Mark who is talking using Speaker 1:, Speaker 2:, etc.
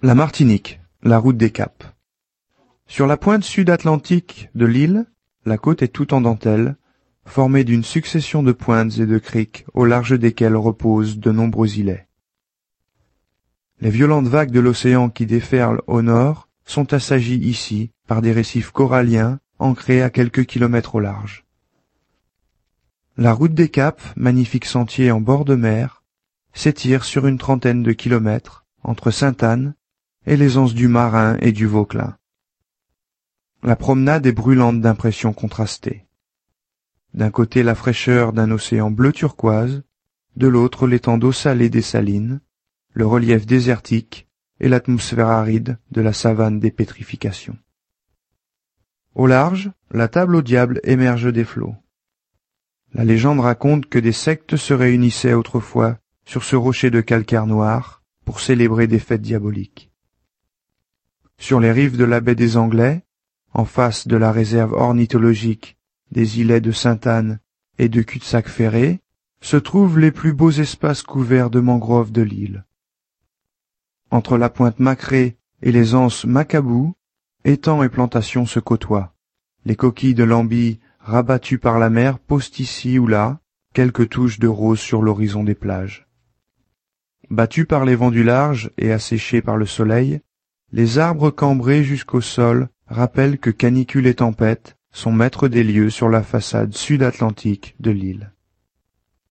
Speaker 1: La Martinique, la route des Caps. Sur la pointe sud-atlantique de l'île, la côte est toute en dentelle, formée d'une succession de pointes et de criques au large desquelles reposent de nombreux îlets. Les violentes vagues de l'océan qui déferlent au nord sont assagies ici par des récifs coralliens ancrés à quelques kilomètres au large. La route des Caps, magnifique sentier en bord de mer, s'étire sur une trentaine de kilomètres entre Sainte-Anne et les anses du Marin et du Vauclin. La promenade est brûlante d'impressions contrastées. D'un côté la fraîcheur d'un océan bleu turquoise, de l'autre l'étang d'eau salée des salines, le relief désertique et l'atmosphère aride de la savane des pétrifications. Au large, la table au diable émerge des flots. La légende raconte que des sectes se réunissaient autrefois sur ce rocher de calcaire noir pour célébrer des fêtes diaboliques. Sur les rives de la baie des Anglais, en face de la réserve ornithologique des îlets de Sainte-Anne et de cul-de-sac ferré, se trouvent les plus beaux espaces couverts de mangroves de l'île. Entre la pointe Macré et les anses Macabou, étangs et plantations se côtoient. Les coquilles de l'ambi rabattues par la mer posent ici ou là quelques touches de rose sur l'horizon des plages. Battus par les vents du large et asséchés par le soleil, les arbres cambrés jusqu'au sol rappellent que canicule et tempête sont maîtres des lieux sur la façade sud-atlantique de l'île.